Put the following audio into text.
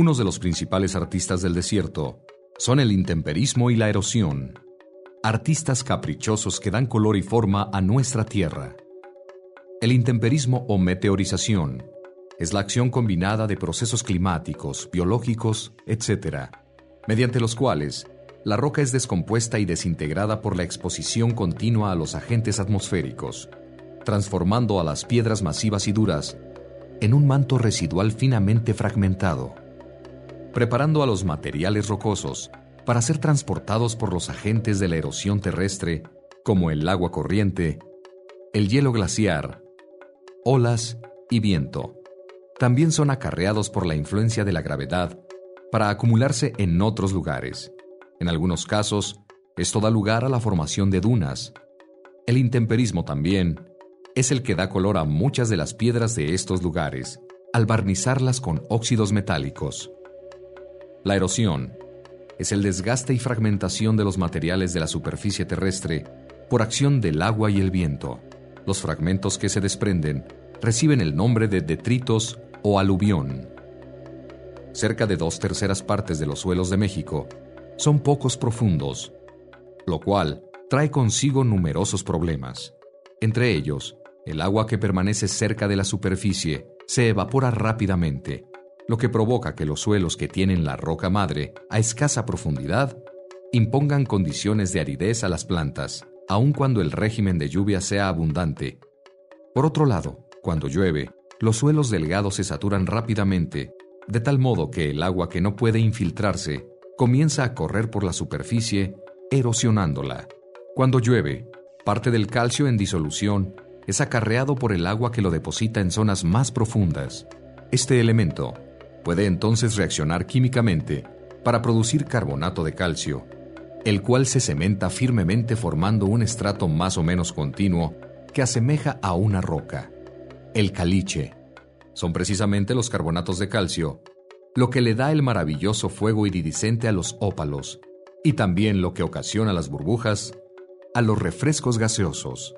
Unos de los principales artistas del desierto son el intemperismo y la erosión, artistas caprichosos que dan color y forma a nuestra tierra. El intemperismo o meteorización es la acción combinada de procesos climáticos, biológicos, etc., mediante los cuales la roca es descompuesta y desintegrada por la exposición continua a los agentes atmosféricos, transformando a las piedras masivas y duras en un manto residual finamente fragmentado preparando a los materiales rocosos para ser transportados por los agentes de la erosión terrestre, como el agua corriente, el hielo glaciar, olas y viento. También son acarreados por la influencia de la gravedad para acumularse en otros lugares. En algunos casos, esto da lugar a la formación de dunas. El intemperismo también es el que da color a muchas de las piedras de estos lugares, al barnizarlas con óxidos metálicos. La erosión es el desgaste y fragmentación de los materiales de la superficie terrestre por acción del agua y el viento. Los fragmentos que se desprenden reciben el nombre de detritos o aluvión. Cerca de dos terceras partes de los suelos de México son pocos profundos, lo cual trae consigo numerosos problemas. Entre ellos, el agua que permanece cerca de la superficie se evapora rápidamente lo que provoca que los suelos que tienen la roca madre a escasa profundidad impongan condiciones de aridez a las plantas, aun cuando el régimen de lluvia sea abundante. Por otro lado, cuando llueve, los suelos delgados se saturan rápidamente, de tal modo que el agua que no puede infiltrarse comienza a correr por la superficie, erosionándola. Cuando llueve, parte del calcio en disolución es acarreado por el agua que lo deposita en zonas más profundas. Este elemento Puede entonces reaccionar químicamente para producir carbonato de calcio, el cual se cementa firmemente formando un estrato más o menos continuo que asemeja a una roca. El caliche. Son precisamente los carbonatos de calcio lo que le da el maravilloso fuego iridiscente a los ópalos y también lo que ocasiona las burbujas a los refrescos gaseosos.